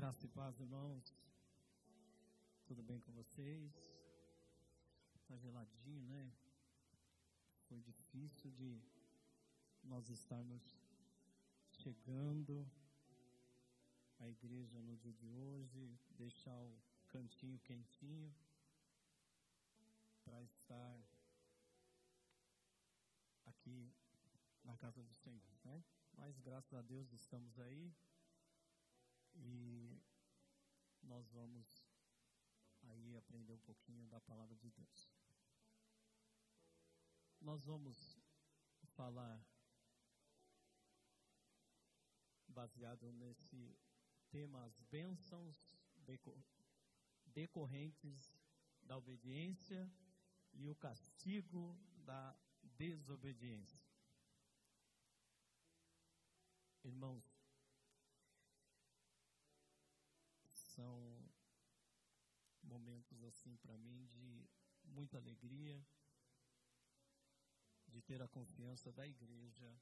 Graça e paz, irmãos. Tudo bem com vocês? Tá geladinho, né? Foi difícil de nós estarmos chegando à igreja no dia de hoje, deixar o cantinho quentinho para estar aqui na casa do Senhor, né? Mas graças a Deus estamos aí e nós vamos aí aprender um pouquinho da palavra de Deus. Nós vamos falar baseado nesse tema as bênçãos decorrentes da obediência e o castigo da desobediência. Irmãos, são momentos assim para mim de muita alegria, de ter a confiança da igreja,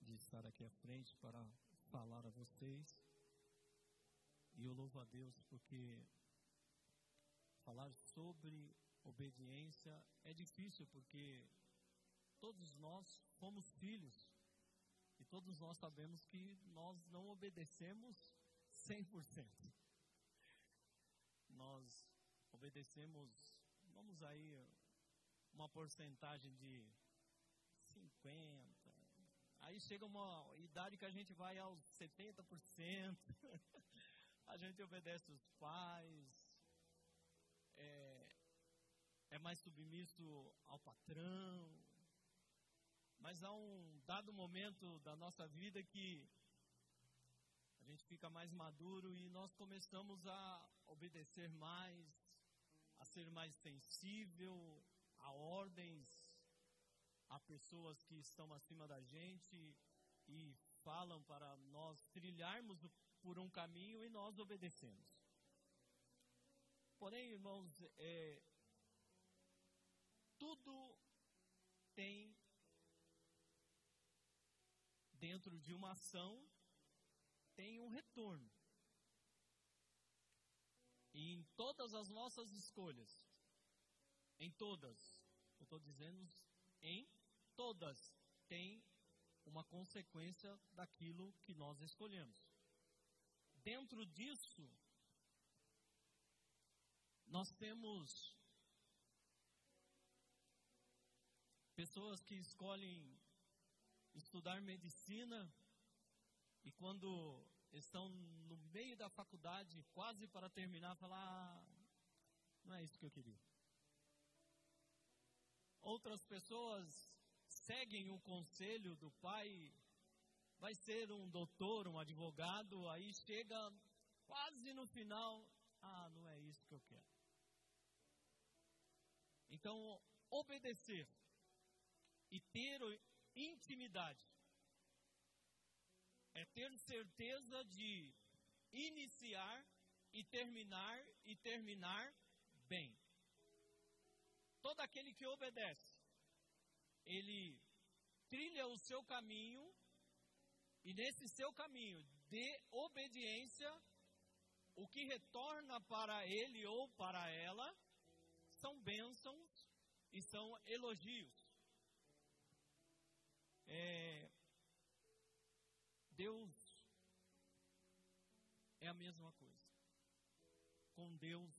de estar aqui à frente para falar a vocês. E eu louvo a Deus porque falar sobre obediência é difícil porque todos nós fomos filhos e todos nós sabemos que nós não obedecemos 100%. Nós obedecemos, vamos aí, uma porcentagem de 50%. Aí chega uma idade que a gente vai aos 70%. a gente obedece os pais. É, é mais submisso ao patrão. Mas há um dado momento da nossa vida que gente fica mais maduro e nós começamos a obedecer mais, a ser mais sensível a ordens, a pessoas que estão acima da gente e falam para nós trilharmos por um caminho e nós obedecemos. Porém, irmãos, é, tudo tem dentro de uma ação tem um retorno. E em todas as nossas escolhas, em todas, eu estou dizendo em todas, tem uma consequência daquilo que nós escolhemos. Dentro disso, nós temos pessoas que escolhem estudar medicina e quando estão no meio da faculdade, quase para terminar, falar: ah, não é isso que eu queria. Outras pessoas seguem o conselho do pai, vai ser um doutor, um advogado, aí chega quase no final, ah, não é isso que eu quero. Então, obedecer e ter intimidade é ter certeza de iniciar e terminar e terminar bem. Todo aquele que obedece, ele trilha o seu caminho e nesse seu caminho de obediência, o que retorna para ele ou para ela são bênçãos e são elogios. É, Deus é a mesma coisa. Com Deus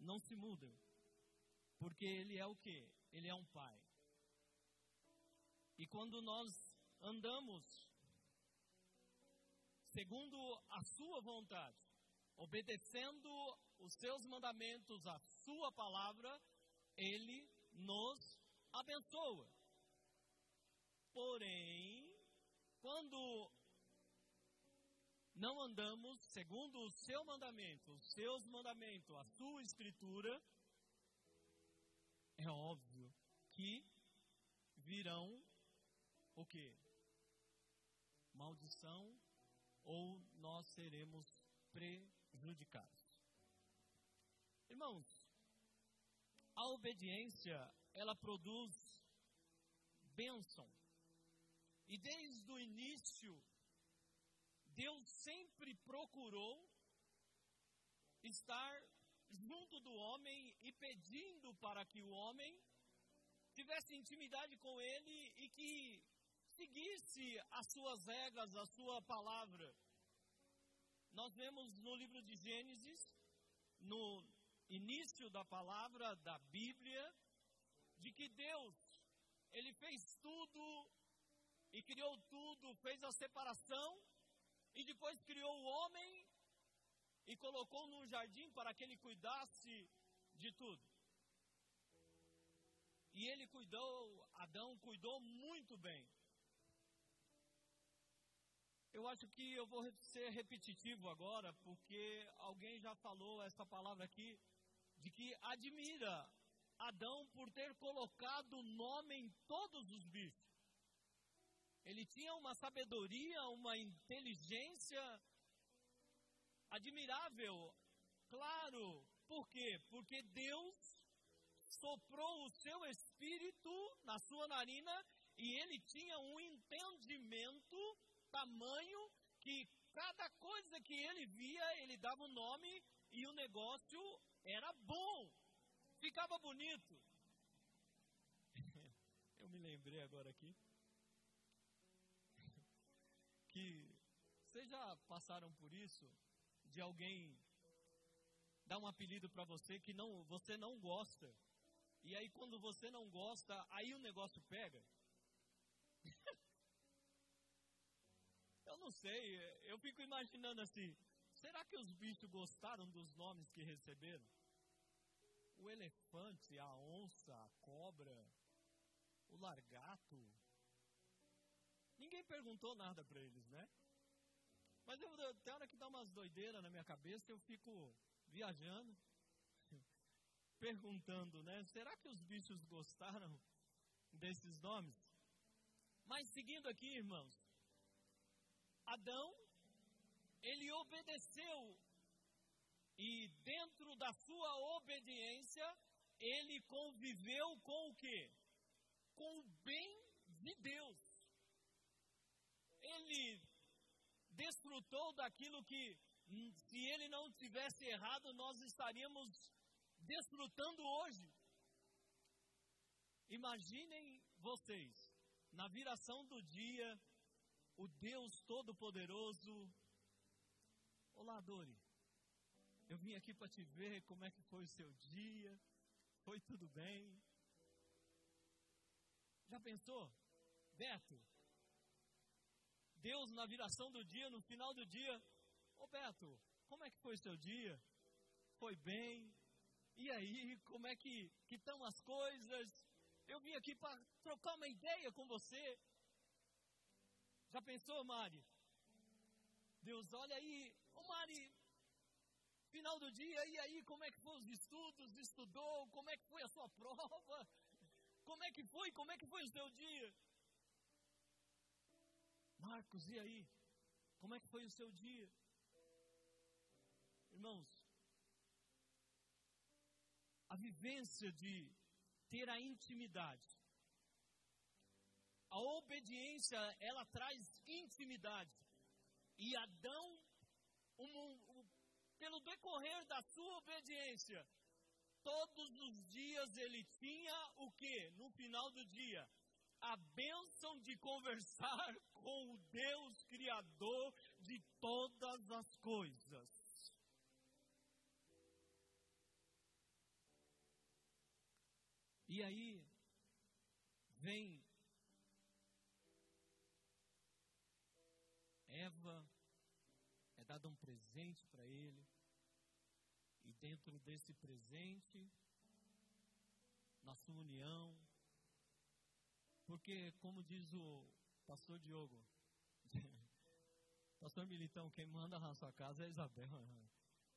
não se muda. Porque Ele é o que? Ele é um Pai. E quando nós andamos segundo a Sua vontade, obedecendo os Seus mandamentos, a Sua palavra, Ele nos abençoa. Porém, quando não andamos segundo o seu mandamento, os seus mandamentos, a sua escritura, é óbvio que virão o que? Maldição ou nós seremos prejudicados. Irmãos, a obediência, ela produz bênção e desde o início, Deus sempre procurou estar junto do homem e pedindo para que o homem tivesse intimidade com ele e que seguisse as suas regras, a sua palavra. Nós vemos no livro de Gênesis, no início da palavra da Bíblia, de que Deus, ele fez tudo e criou tudo, fez a separação e depois criou o homem e colocou num jardim para que ele cuidasse de tudo. E ele cuidou, Adão cuidou muito bem. Eu acho que eu vou ser repetitivo agora, porque alguém já falou essa palavra aqui, de que admira Adão por ter colocado nome em todos os bichos. Ele tinha uma sabedoria, uma inteligência admirável. Claro, por quê? Porque Deus soprou o seu espírito na sua narina e ele tinha um entendimento tamanho que cada coisa que ele via, ele dava um nome e o negócio era bom, ficava bonito. Eu me lembrei agora aqui que vocês já passaram por isso de alguém dar um apelido para você que não você não gosta. E aí quando você não gosta, aí o negócio pega. eu não sei, eu fico imaginando assim, será que os bichos gostaram dos nomes que receberam? O elefante, a onça, a cobra, o largato. Ninguém perguntou nada para eles, né? Mas eu, tem hora que dá umas doideiras na minha cabeça, eu fico viajando, perguntando, né? Será que os bichos gostaram desses nomes? Mas seguindo aqui, irmãos, Adão, ele obedeceu e dentro da sua obediência, ele conviveu com o quê? Com o bem de Deus. Ele desfrutou daquilo que, hum, se ele não tivesse errado, nós estaríamos desfrutando hoje. Imaginem vocês, na viração do dia, o Deus Todo-Poderoso. Olá, Dori. Eu vim aqui para te ver como é que foi o seu dia. Foi tudo bem? Já pensou? Beto, Deus na viração do dia, no final do dia. Ô Beto, como é que foi seu dia? Foi bem? E aí, como é que estão as coisas? Eu vim aqui para trocar uma ideia com você. Já pensou, Mari? Deus, olha aí, ô Mari, final do dia, e aí, como é que foi os estudos? Estudou? Como é que foi a sua prova? Como é que foi? Como é que foi o seu dia? Marcos, e aí? Como é que foi o seu dia? Irmãos, a vivência de ter a intimidade, a obediência, ela traz intimidade. E Adão, um, um, pelo decorrer da sua obediência, todos os dias ele tinha o que? No final do dia, a bênção de conversar com o Deus Criador de todas as coisas. E aí vem Eva, é dado um presente para ele, e dentro desse presente, na sua união, porque, como diz o pastor Diogo, pastor Militão, quem manda na sua casa é a Isabel.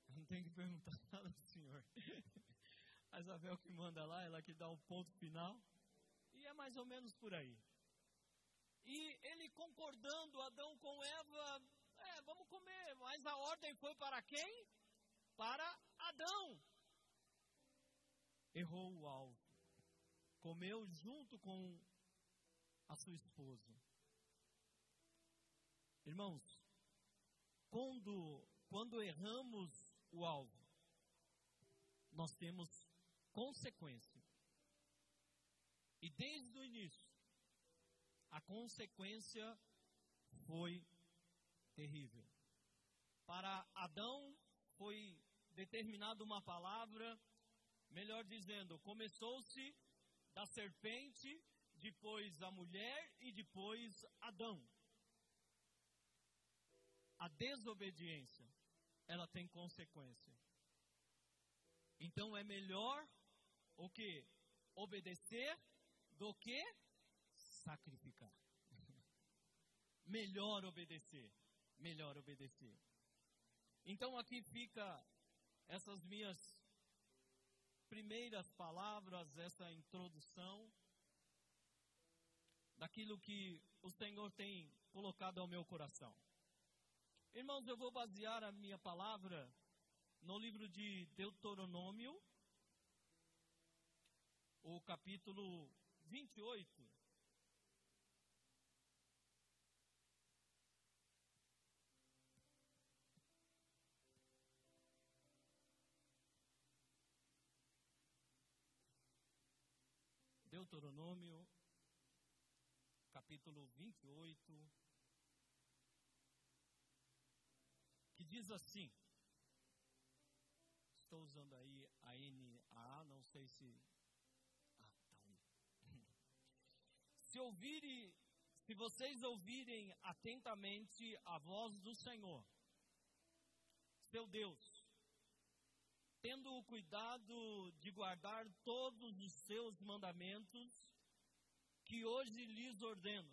Não tem que perguntar nada do senhor. A Isabel que manda lá, ela que dá o ponto final. E é mais ou menos por aí. E ele concordando, Adão com Eva, é, vamos comer. Mas a ordem foi para quem? Para Adão. Errou o alvo. Comeu junto com a sua esposa. Irmãos, quando, quando erramos o alvo, nós temos consequência. E desde o início, a consequência foi terrível. Para Adão foi determinada uma palavra, melhor dizendo, começou-se da serpente, depois a mulher e depois Adão. A desobediência, ela tem consequência. Então é melhor o que? Obedecer do que sacrificar. melhor obedecer, melhor obedecer. Então aqui fica essas minhas primeiras palavras, essa introdução daquilo que o Senhor tem colocado ao meu coração. Irmãos, eu vou basear a minha palavra no livro de Deuteronômio, o capítulo 28. Deuteronômio, capítulo 28, que diz assim: estou usando aí a NAA, não sei se. Ah, tá Se ouvirem, se vocês ouvirem atentamente a voz do Senhor, seu Deus, tendo o cuidado de guardar todos os seus mandamentos, que hoje lhes ordeno.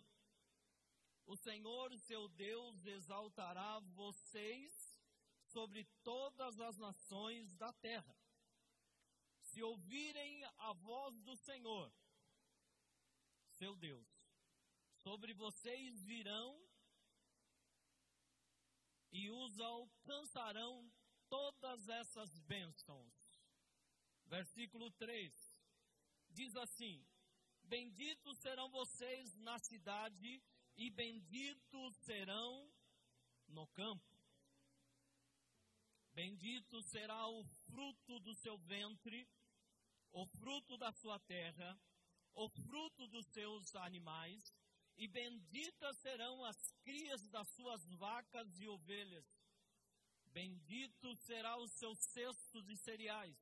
O Senhor, seu Deus, exaltará vocês sobre todas as nações da terra. Se ouvirem a voz do Senhor, seu Deus, sobre vocês virão e os alcançarão todas essas bênçãos. Versículo 3 diz assim: Benditos serão vocês na cidade e benditos serão no campo. Bendito será o fruto do seu ventre, o fruto da sua terra, o fruto dos seus animais, e benditas serão as crias das suas vacas e ovelhas. Bendito será o seu cesto de cereais,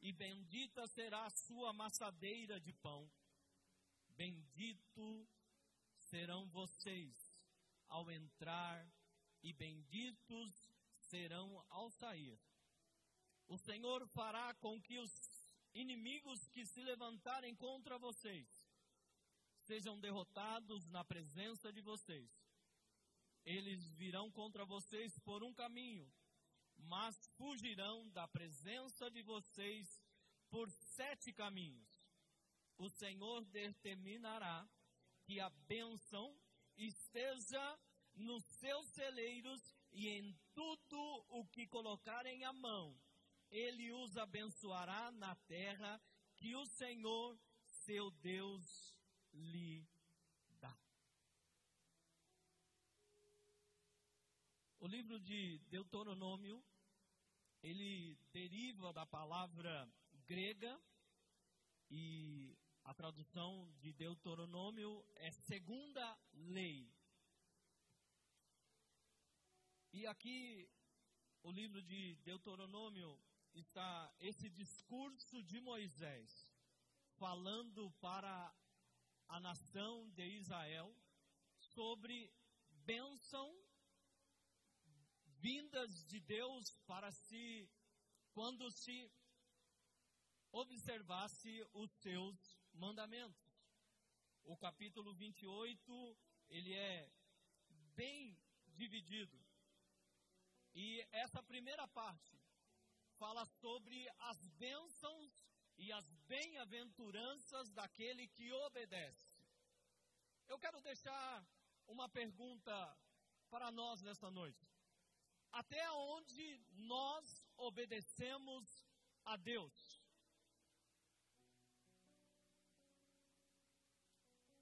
e bendita será a sua amassadeira de pão. Bendito serão vocês ao entrar, e benditos serão ao sair. O Senhor fará com que os inimigos que se levantarem contra vocês sejam derrotados na presença de vocês. Eles virão contra vocês por um caminho, mas fugirão da presença de vocês por sete caminhos. O Senhor determinará que a bênção esteja nos seus celeiros e em tudo o que colocarem a mão, ele os abençoará na terra que o Senhor, seu Deus, lhe dá. O livro de Deuteronômio, ele deriva da palavra grega e a tradução de Deuteronômio é segunda lei. E aqui, o livro de Deuteronômio, está esse discurso de Moisés, falando para a nação de Israel sobre bênção vindas de Deus para si, quando se observasse os seus mandamentos. O capítulo 28, ele é bem dividido. E essa primeira parte fala sobre as bênçãos e as bem-aventuranças daquele que obedece. Eu quero deixar uma pergunta para nós nesta noite. Até onde nós obedecemos a Deus?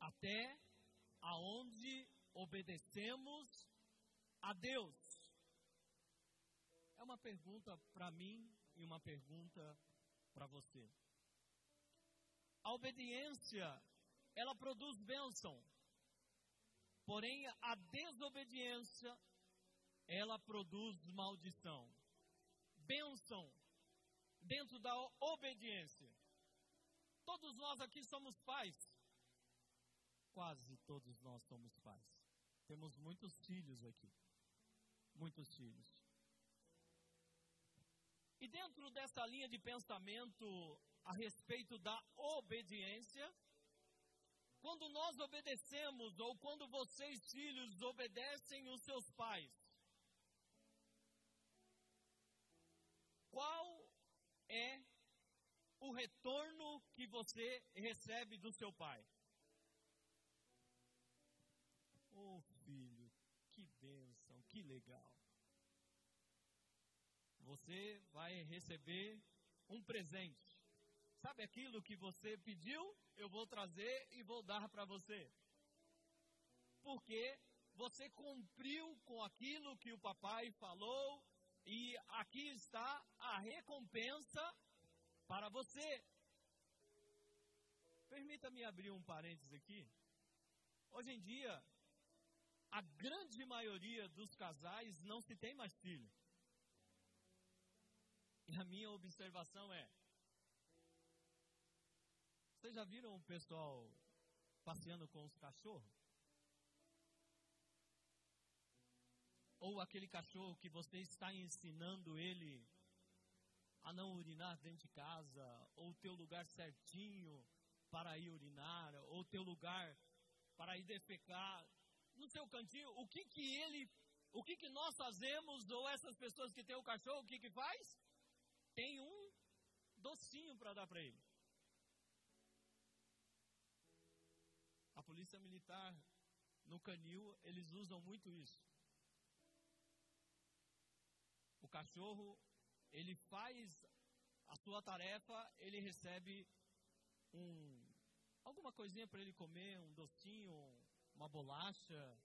Até aonde obedecemos a Deus? É uma pergunta para mim e uma pergunta para você. A obediência, ela produz bênção. Porém, a desobediência, ela produz maldição. Bênção dentro da obediência. Todos nós aqui somos pais. Quase todos nós somos pais. Temos muitos filhos aqui. Muitos filhos. E dentro dessa linha de pensamento a respeito da obediência, quando nós obedecemos, ou quando vocês, filhos, obedecem os seus pais, qual é o retorno que você recebe do seu pai? Oh, filho, que bênção, que legal. Você vai receber um presente. Sabe aquilo que você pediu? Eu vou trazer e vou dar para você. Porque você cumpriu com aquilo que o papai falou e aqui está a recompensa para você. Permita-me abrir um parênteses aqui. Hoje em dia, a grande maioria dos casais não se tem mais filho. E a minha observação é: vocês já viram o pessoal passeando com os cachorros? Ou aquele cachorro que você está ensinando ele a não urinar dentro de casa, ou ter o lugar certinho para ir urinar, ou ter o lugar para ir defecar no seu cantinho, o que que ele, o que que nós fazemos, ou essas pessoas que têm o cachorro, o que que faz? Tem um docinho para dar para ele. A polícia militar no canil, eles usam muito isso. O cachorro, ele faz a sua tarefa, ele recebe um alguma coisinha para ele comer, um docinho, uma bolacha.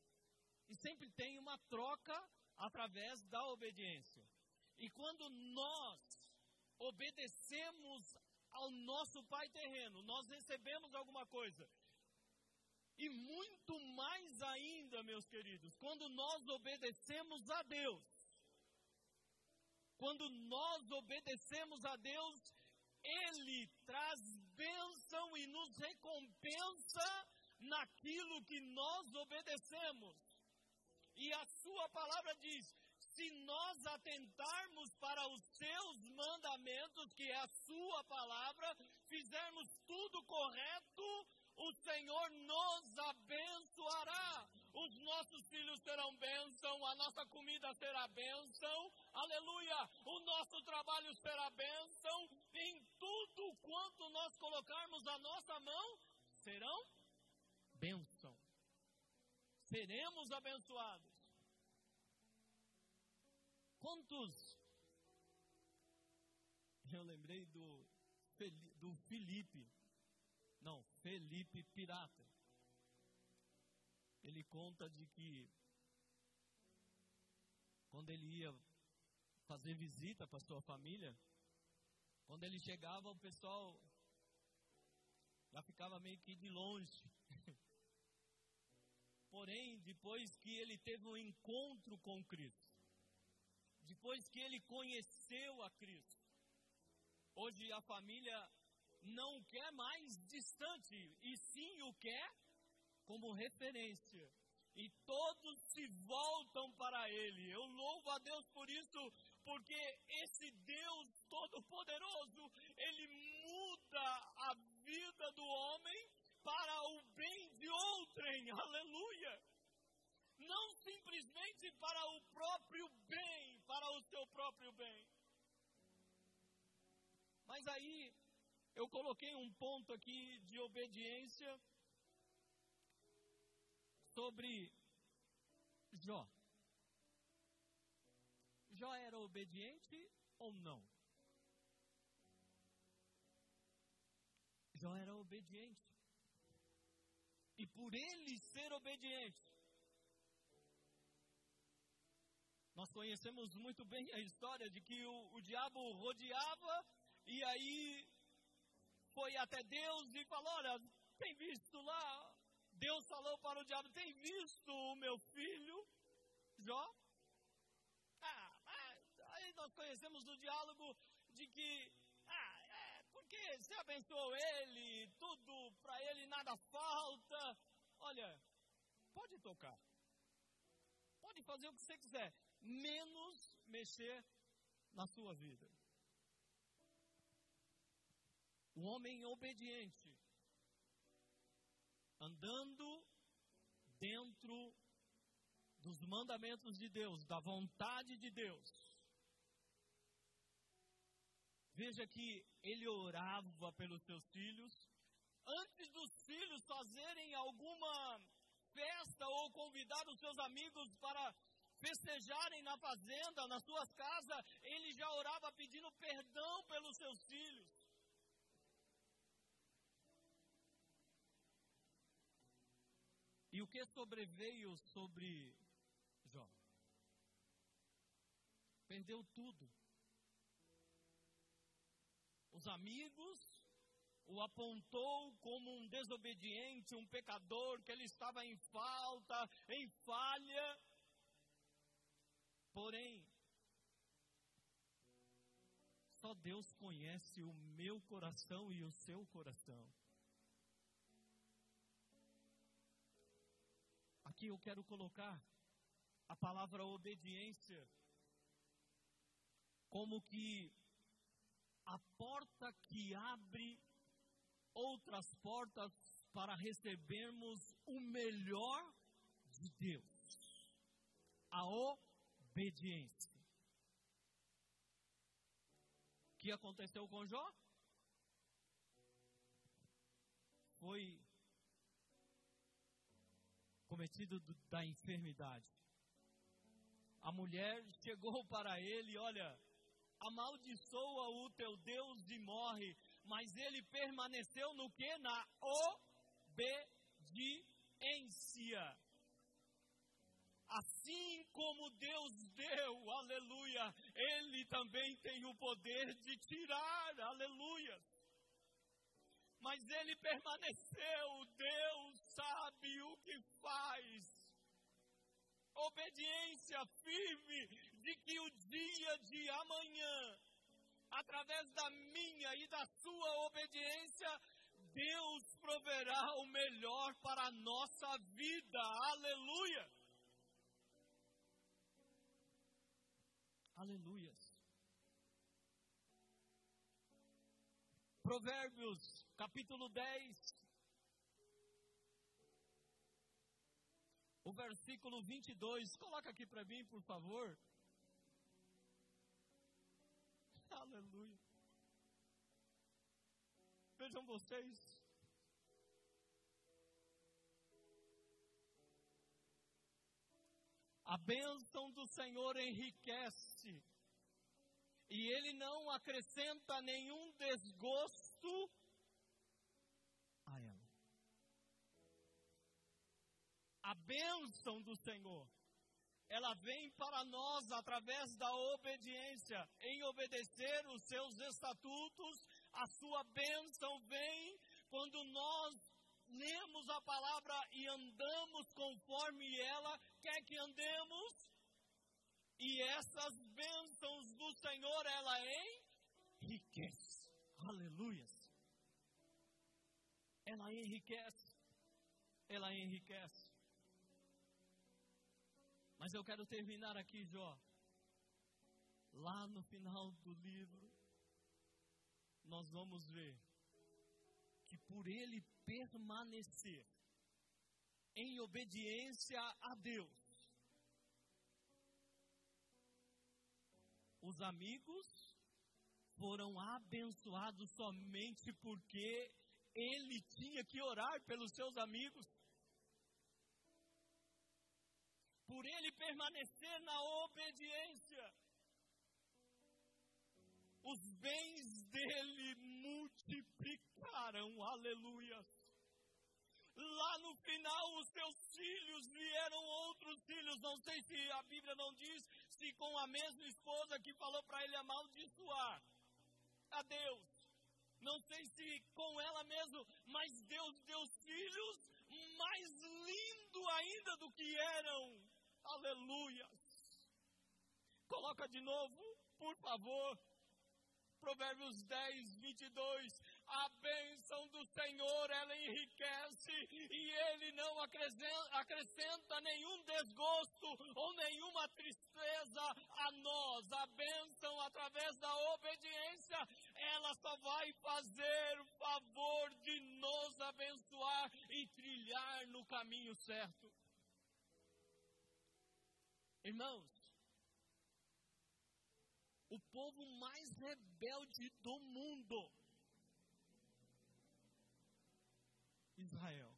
E sempre tem uma troca através da obediência. E quando nós obedecemos ao nosso pai terreno, nós recebemos alguma coisa. E muito mais ainda, meus queridos, quando nós obedecemos a Deus. Quando nós obedecemos a Deus, Ele traz bênção e nos recompensa naquilo que nós obedecemos. E a Sua palavra diz: se nós atentarmos para os seus mandamentos, que é a Sua palavra, fizermos tudo correto, o Senhor nos abençoará. Os nossos filhos terão bênção, a nossa comida será bênção, aleluia. O nosso trabalho será bênção, em tudo quanto nós colocarmos a nossa mão, serão bênção. Seremos abençoados. Quantos? Eu lembrei do, do Felipe não, Felipe Pirata. Ele conta de que quando ele ia fazer visita para sua família, quando ele chegava, o pessoal já ficava meio que de longe. Porém, depois que ele teve um encontro com Cristo, depois que ele conheceu a Cristo, hoje a família não quer mais distante, e sim o quer como referência. E todos se voltam para Ele. Eu louvo a Deus por isso, porque esse Deus Todo-Poderoso, Ele muda a vida do homem para o bem de outrem. Aleluia! Não simplesmente para o próprio bem, para o seu próprio bem. Mas aí eu coloquei um ponto aqui de obediência sobre Jó. Jó era obediente ou não? Jó era obediente. E por ele ser obediente, Nós conhecemos muito bem a história de que o, o diabo rodeava e aí foi até Deus e falou: Olha, tem visto lá? Deus falou para o diabo: Tem visto o meu filho, Jó? Ah, aí nós conhecemos do diálogo de que, ah, é, porque você abençoou ele, tudo para ele nada falta. Pode tocar, pode fazer o que você quiser, menos mexer na sua vida. O homem obediente, andando dentro dos mandamentos de Deus, da vontade de Deus. Veja que ele orava pelos seus filhos. Antes dos filhos fazerem alguma festa ou convidar os seus amigos para festejarem na fazenda, nas suas casas, ele já orava pedindo perdão pelos seus filhos. E o que sobreveio sobre Jó? Perdeu tudo. Os amigos o apontou como um desobediente, um pecador, que ele estava em falta, em falha. Porém, só Deus conhece o meu coração e o seu coração. aqui eu quero colocar a palavra obediência como que a porta que abre outras portas para recebermos o melhor de Deus. A obediência. O que aconteceu com Jó? Foi cometido da enfermidade. A mulher chegou para ele, olha, amaldiçoa o teu Deus e morre, mas ele permaneceu no que? Na obediência. Assim como Deus deu, aleluia, Ele também tem o poder de tirar, aleluia. Mas Ele permaneceu, Deus sabe o que faz. Obediência firme de que o dia de amanhã, através da minha e da sua obediência, Deus proverá o melhor para a nossa vida. Aleluia. Aleluias. Provérbios, capítulo 10, o versículo 22. Coloca aqui para mim, por favor. Aleluia. Vejam vocês. A bênção do Senhor enriquece, e Ele não acrescenta nenhum desgosto a bênção do Senhor, ela vem para nós através da obediência, em obedecer os seus estatutos, a sua bênção vem quando nós lemos a palavra e andamos conforme ela quer que andemos, e essas bênçãos do Senhor, ela enriquece. Aleluias. Ela enriquece. Ela enriquece. Mas eu quero terminar aqui, Jó. Lá no final do livro, nós vamos ver que por ele permanecer em obediência a Deus, os amigos foram abençoados somente porque ele tinha que orar pelos seus amigos. Por ele permanecer na obediência, os bens dele multiplicaram, aleluia. Lá no final, os seus filhos vieram outros filhos, não sei se a Bíblia não diz se com a mesma esposa que falou para ele amaldiçoar a Deus. Não sei se com ela mesmo, mas Deus deu filhos mais lindo ainda do que eram. Aleluia. Coloca de novo, por favor. Provérbios 10, 22. A bênção do Senhor, ela enriquece e Ele não acrescenta, nenhum desgosto ou nenhuma tristeza a nós. A bênção, através da obediência, ela só vai fazer o favor de nos abençoar e trilhar no caminho certo. Irmãos, o povo mais rebelde do mundo. Israel.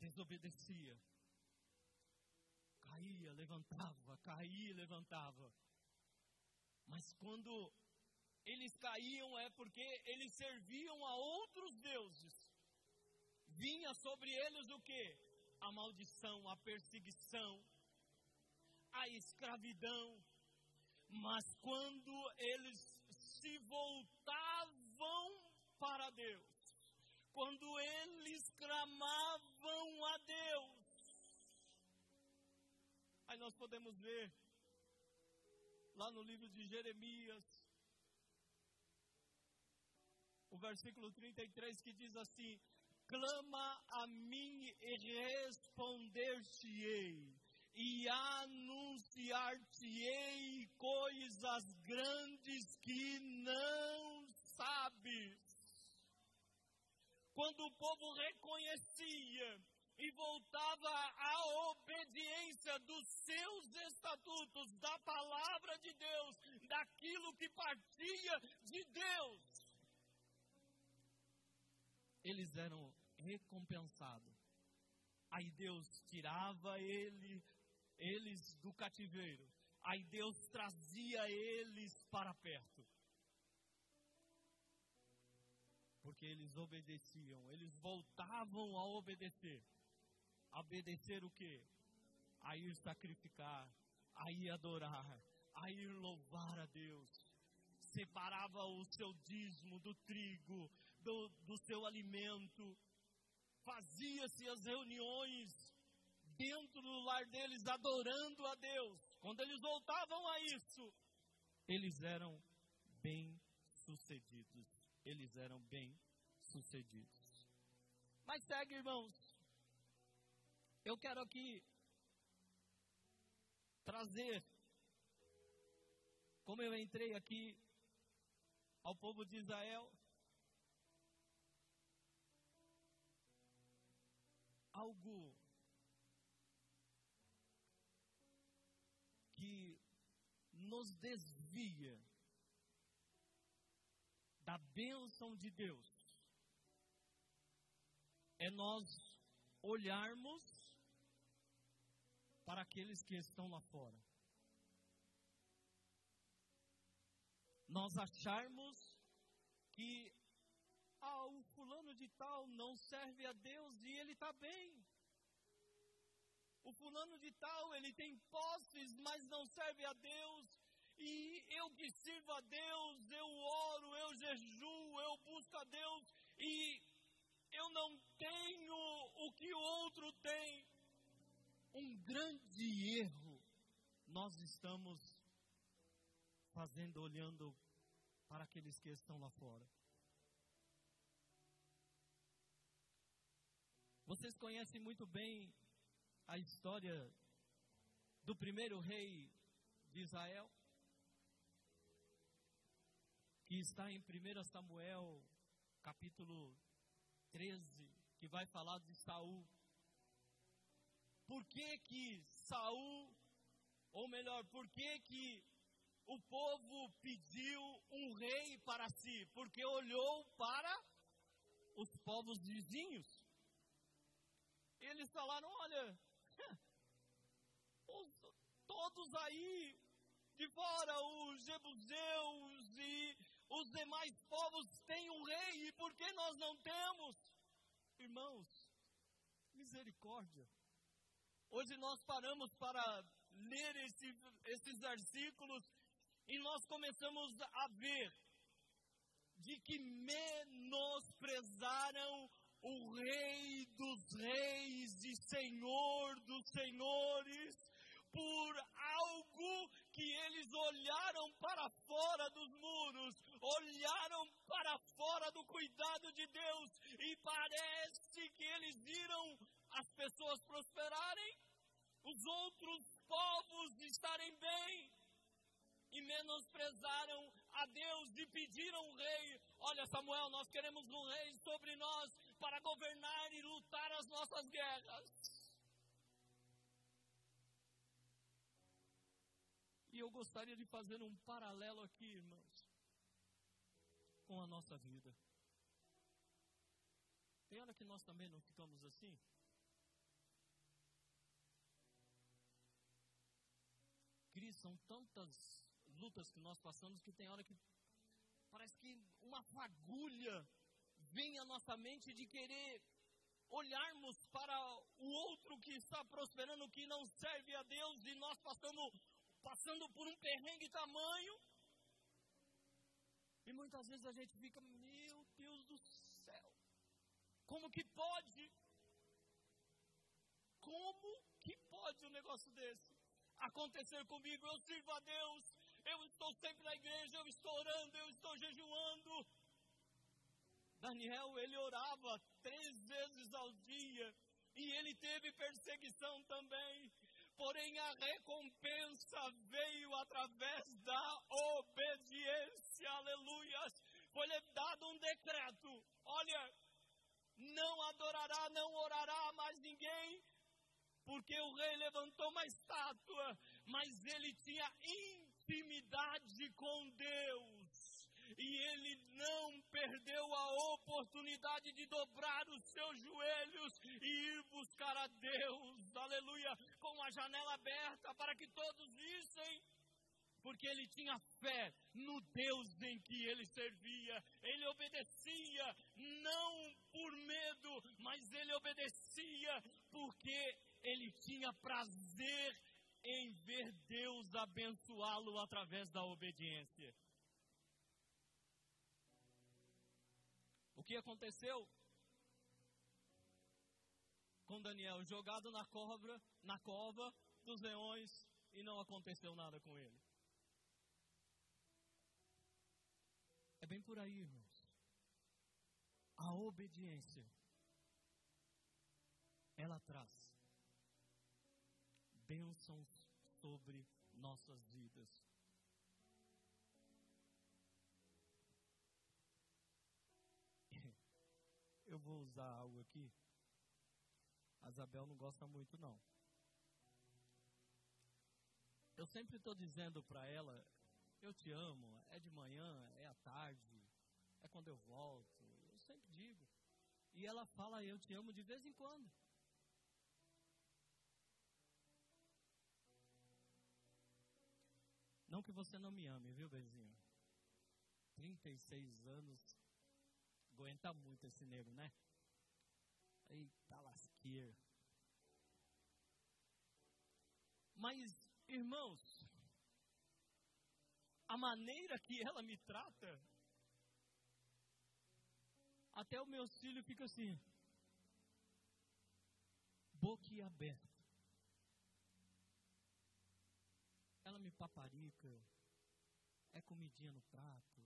Desobedecia. Caía, levantava, caía, levantava. Mas quando eles caíam é porque eles serviam a outros deuses. Vinha sobre eles o que? A maldição, a perseguição, a escravidão. Mas quando eles se voltavam para Deus, quando eles clamavam a Deus, aí nós podemos ver lá no livro de Jeremias, o versículo 33 que diz assim: Clama a mim e responder-te-ei e anunciar-te-ei coisas grandes que não sabes. Quando o povo reconhecia e voltava à obediência dos seus estatutos, da palavra de Deus, daquilo que partia de Deus, eles eram recompensados. Aí Deus tirava ele eles do cativeiro. Aí Deus trazia eles para perto. Porque eles obedeciam, eles voltavam a obedecer. Obedecer o quê? A ir sacrificar, a ir adorar, a ir louvar a Deus. Separava o seu dízimo do trigo, do, do seu alimento. Fazia-se as reuniões dentro do lar deles adorando a Deus. Quando eles voltavam a isso, eles eram bem sucedidos. Eles eram bem sucedidos. Mas segue, irmãos. Eu quero aqui trazer, como eu entrei aqui ao povo de Israel, algo nos desvia da bênção de Deus é nós olharmos para aqueles que estão lá fora. Nós acharmos que ah, o fulano de tal não serve a Deus e ele está bem. O fulano de tal, ele tem posses, mas não serve a Deus. E eu que sirvo a Deus, eu oro, eu jejuo, eu busco a Deus. E eu não tenho o que o outro tem. Um grande erro nós estamos fazendo, olhando para aqueles que estão lá fora. Vocês conhecem muito bem a história do primeiro rei de Israel, que está em 1 Samuel, capítulo 13, que vai falar de Saul. Por que que Saul, ou melhor, por que que o povo pediu um rei para si? Porque olhou para os povos vizinhos. Eles falaram: olha, os, todos aí de fora, os jebuseus e os demais povos têm um rei, e por que nós não temos? Irmãos, misericórdia. Hoje nós paramos para ler esse, esses versículos e nós começamos a ver de que menosprezaram o Rei dos Reis e Senhor dos Senhores por algo que eles olharam para fora dos muros, olharam para fora do cuidado de Deus e parece que eles viram as pessoas prosperarem, os outros povos estarem bem e menosprezaram a Deus e pediram um rei. Olha, Samuel, nós queremos um rei sobre nós para governar e lutar as nossas guerras. E eu gostaria de fazer um paralelo aqui, irmãos, com a nossa vida. Tem hora que nós também não ficamos assim? Cris, são tantas lutas que nós passamos que tem hora que parece que uma fagulha vem à nossa mente de querer olharmos para o outro que está prosperando, que não serve a Deus, e nós passamos passando por um perrengue tamanho. E muitas vezes a gente fica, meu Deus do céu, como que pode? Como que pode um negócio desse acontecer comigo? Eu sirvo a Deus, eu estou sempre na igreja, eu estou orando, eu estou jejuando. Daniel, ele orava três vezes ao dia e ele teve perseguição também. Porém, a recompensa veio através da obediência, aleluias. Foi-lhe dado um decreto: olha, não adorará, não orará mais ninguém, porque o rei levantou uma estátua, mas ele tinha intimidade com Deus. E ele não perdeu a oportunidade de dobrar os seus joelhos e ir buscar a Deus, aleluia, com a janela aberta para que todos vissem porque ele tinha fé no Deus em que ele servia. Ele obedecia não por medo, mas ele obedecia porque ele tinha prazer em ver Deus abençoá-lo através da obediência. O que aconteceu com Daniel? Jogado na cobra, na cova dos leões e não aconteceu nada com ele. É bem por aí, irmãos. A obediência ela traz bênçãos sobre nossas vidas. Eu vou usar algo aqui. A Isabel não gosta muito, não. Eu sempre estou dizendo para ela: eu te amo. É de manhã, é à tarde, é quando eu volto. Eu sempre digo. E ela fala: eu te amo de vez em quando. Não que você não me ame, viu, Bezinho? 36 anos, aguenta muito esse nego, né? Eita lasqueira. Mas, irmãos, a maneira que ela me trata, até o meu filho fica assim, boquiaberto. Ela me paparica. É comidinha no prato.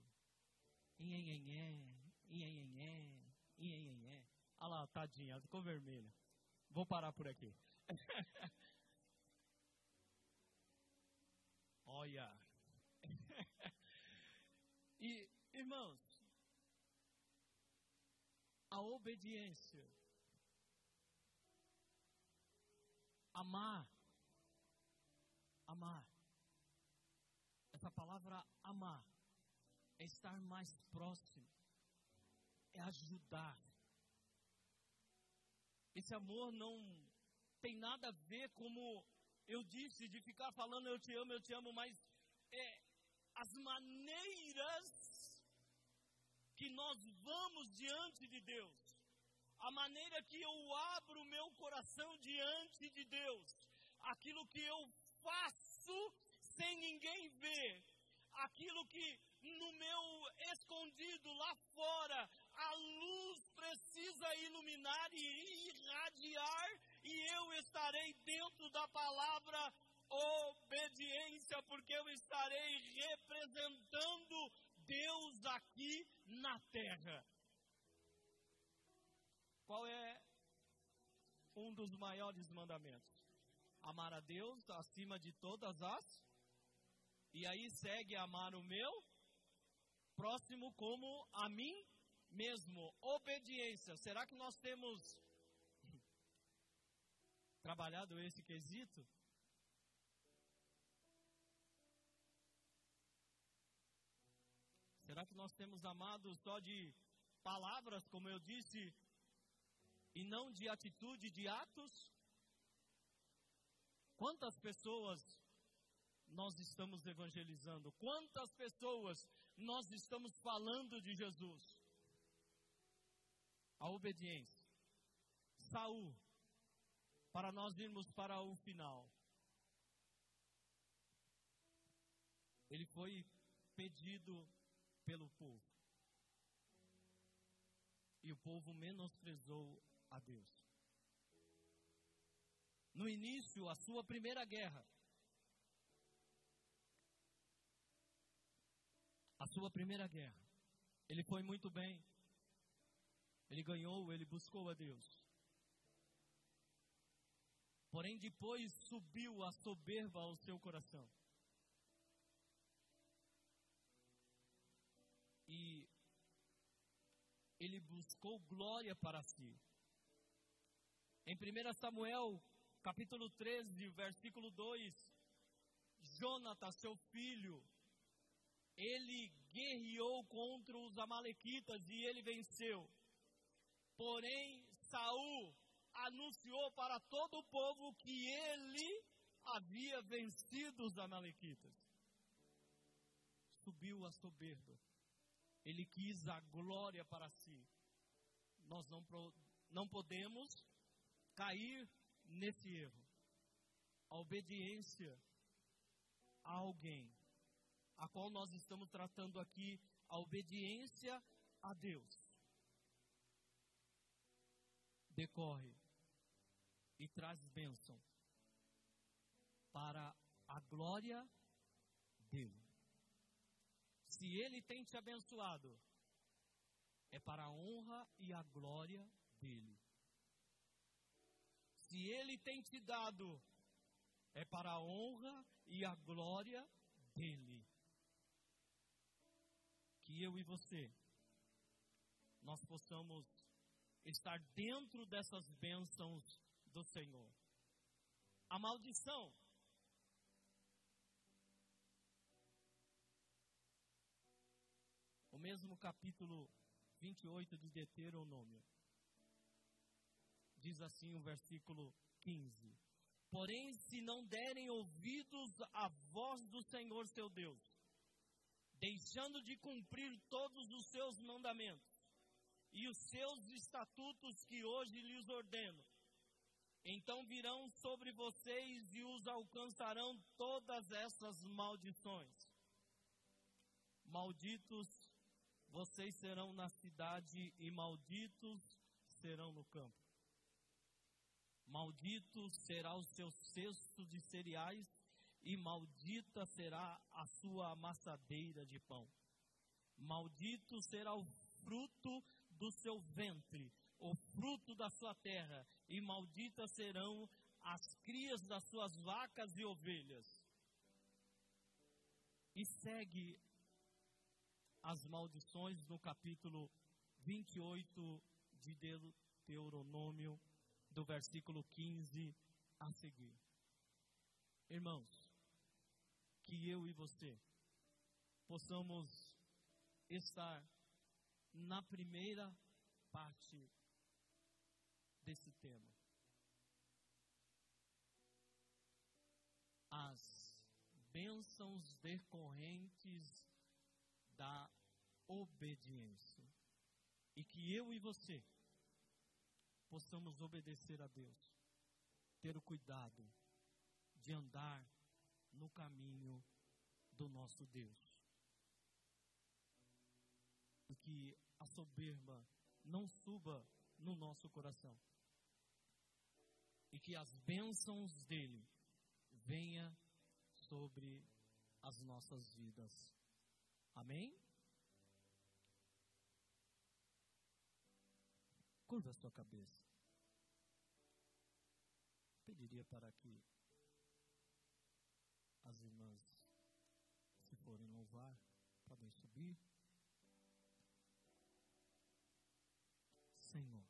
Inhenhenhé, inhenhenhé, inhenhenhé. Olha lá, tadinha, ficou vermelha. Vou parar por aqui. Olha. e, irmãos, a obediência, amar, amar, essa palavra amar é estar mais próximo, é ajudar. Esse amor não tem nada a ver, como eu disse, de ficar falando eu te amo, eu te amo, mas é as maneiras que nós vamos diante de Deus. a maneira que eu abro o meu coração diante de Deus, aquilo que eu faço sem ninguém ver, aquilo que no meu escondido lá fora, a luz precisa iluminar e irradiar, e eu estarei dentro da palavra obediência, porque eu estarei representando Deus aqui na terra. Qual é um dos maiores mandamentos? Amar a Deus acima de todas as. E aí segue amar o meu próximo como a mim mesmo. Obediência. Será que nós temos trabalhado esse quesito? Será que nós temos amado só de palavras, como eu disse, e não de atitude, de atos? Quantas pessoas nós estamos evangelizando? Quantas pessoas nós estamos falando de Jesus? A obediência. Saul, para nós irmos para o final. Ele foi pedido pelo povo. E o povo menosprezou a Deus. No início, a sua primeira guerra, a sua primeira guerra, ele foi muito bem. Ele ganhou, ele buscou a Deus. Porém, depois subiu a soberba ao seu coração. E ele buscou glória para si. Em 1 Samuel, capítulo 13, versículo 2, Jonathan, seu filho, ele guerreou contra os amalequitas e ele venceu. Porém, Saul anunciou para todo o povo que ele havia vencido os amalequitas. Subiu a soberba. Ele quis a glória para si. Nós não, não podemos cair nesse erro. A obediência a alguém, a qual nós estamos tratando aqui, a obediência a Deus, decorre e traz bênção para a glória dele. Se ele tem te abençoado, é para a honra e a glória dele. Se Ele tem te dado, é para a honra e a glória dEle. Que eu e você, nós possamos estar dentro dessas bênçãos do Senhor. A maldição. O mesmo capítulo 28 de Deuteronômio diz assim o versículo 15: Porém, se não derem ouvidos à voz do Senhor seu Deus, deixando de cumprir todos os seus mandamentos e os seus estatutos que hoje lhes ordeno, então virão sobre vocês e os alcançarão todas essas maldições. Malditos vocês serão na cidade e malditos serão no campo. Maldito será o seu cesto de cereais, e maldita será a sua amassadeira de pão. Maldito será o fruto do seu ventre, o fruto da sua terra, e malditas serão as crias das suas vacas e ovelhas. E segue as maldições no capítulo 28 de Deuteronômio do versículo 15 a seguir. Irmãos, que eu e você possamos estar na primeira parte desse tema. As bênçãos decorrentes da obediência. E que eu e você possamos obedecer a Deus, ter o cuidado de andar no caminho do nosso Deus. Que a soberba não suba no nosso coração. E que as bênçãos dele venha sobre as nossas vidas. Amém? Curva a sua cabeça. Pediria para que as irmãs, se forem louvar, podem subir. Senhor,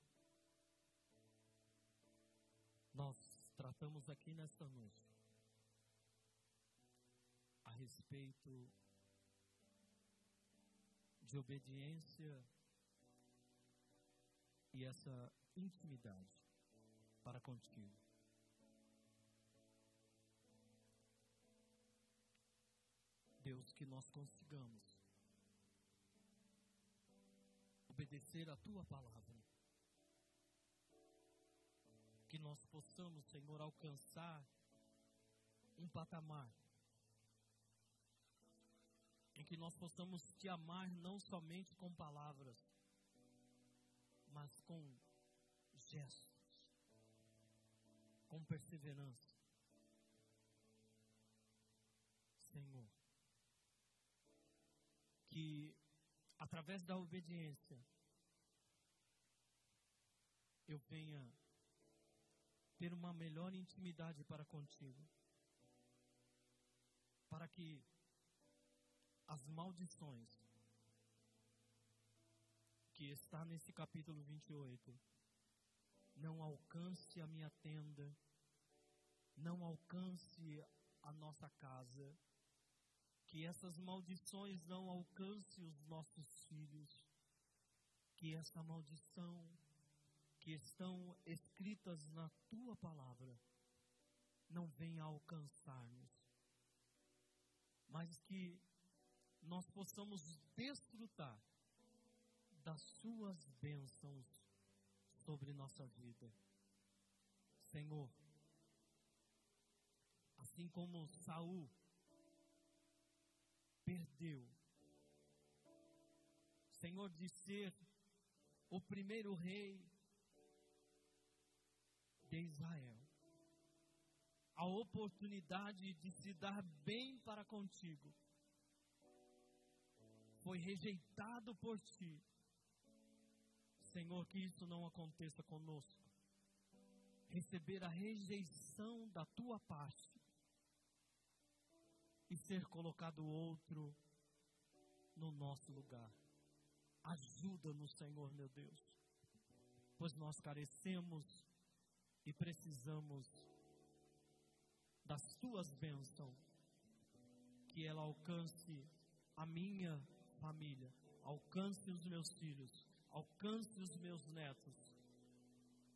nós tratamos aqui nesta noite a respeito de obediência e essa intimidade para contigo. Deus, que nós consigamos obedecer a tua palavra. Que nós possamos, Senhor, alcançar um patamar em que nós possamos te amar não somente com palavras, mas com gestos, com perseverança. Senhor, que através da obediência eu venha ter uma melhor intimidade para contigo, para que as maldições que está nesse capítulo 28 não alcance a minha tenda, não alcance a nossa casa, que essas maldições não alcance os nossos filhos, que essa maldição que estão escritas na tua palavra não venha alcançar-nos, mas que nós possamos desfrutar das suas bênçãos sobre nossa vida. Senhor, assim como Saul perdeu. Senhor, de ser o primeiro rei de Israel. A oportunidade de se dar bem para contigo foi rejeitado por ti. Senhor, que isso não aconteça conosco. Receber a rejeição da tua parte e ser colocado outro no nosso lugar. Ajuda-nos, Senhor meu Deus, pois nós carecemos e precisamos das tuas bênçãos, que ela alcance a minha família, alcance os meus filhos, alcance os meus netos,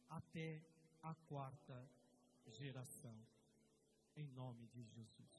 até a quarta geração, em nome de Jesus.